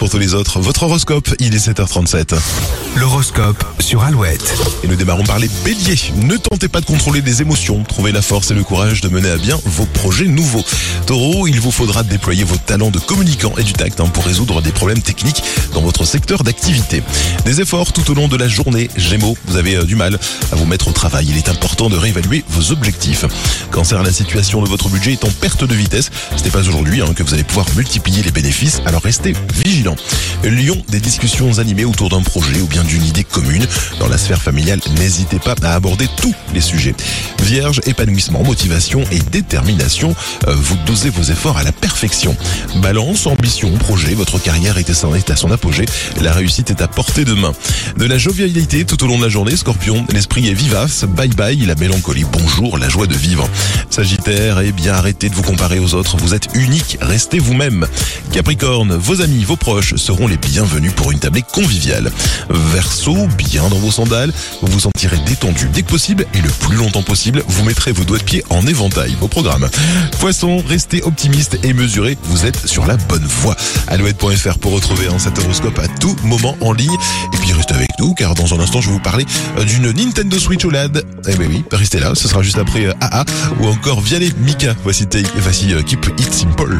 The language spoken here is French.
Pour tous les autres, votre horoscope, il est 7h37. L'horoscope sur Alouette. Et nous démarrons par les béliers. Ne tentez pas de contrôler les émotions, trouvez la force et le courage de mener à bien vos projets nouveaux. Taureau, il vous faudra déployer vos talents de communicant et du tact hein, pour résoudre des problèmes techniques dans votre secteur d'activité. Des efforts tout au long de la journée. Gémeaux, vous avez euh, du mal à vous mettre au travail. Il est important de réévaluer vos objectifs. Cancer, la situation de votre budget est en perte de vitesse. Ce n'est pas aujourd'hui hein, que vous allez pouvoir multiplier les bénéfices, alors restez vigilants. Lyon, des discussions animées autour d'un projet ou bien d'une idée commune. Dans la sphère familiale, n'hésitez pas à aborder tous les sujets. Vierge, épanouissement, motivation et détermination. Euh, Vous dosez vos efforts à la perfection. Balance, ambition, projet, votre carrière est à son apogée. La réussite est à portée de main. De la jovialité tout au long de la journée, Scorpion, l'esprit est vivace. Bye bye la mélancolie. Bonjour la joie de vivre. Sagittaire, eh bien arrêtez de vous comparer aux autres. Vous êtes unique, restez vous-même. Capricorne, vos amis, vos proches seront les bienvenus pour une tablée conviviale. Verseau, bien dans vos sandales, vous vous sentirez détendu dès que possible et le plus longtemps possible, vous mettrez vos doigts de pied en éventail. Vos programmes. Poisson, restez optimiste et mesuré, vous êtes sur la bonne voie. Alouette.fr pour retrouver un cet horoscope à tout moment en ligne. Et puis restez avec nous car dans un instant je vais vous parler euh, d'une Nintendo Switch OLED. Eh ben oui, restez là, ce sera juste après euh, AA ou encore Vianney Mika. Voici, voici euh, Keep It Simple.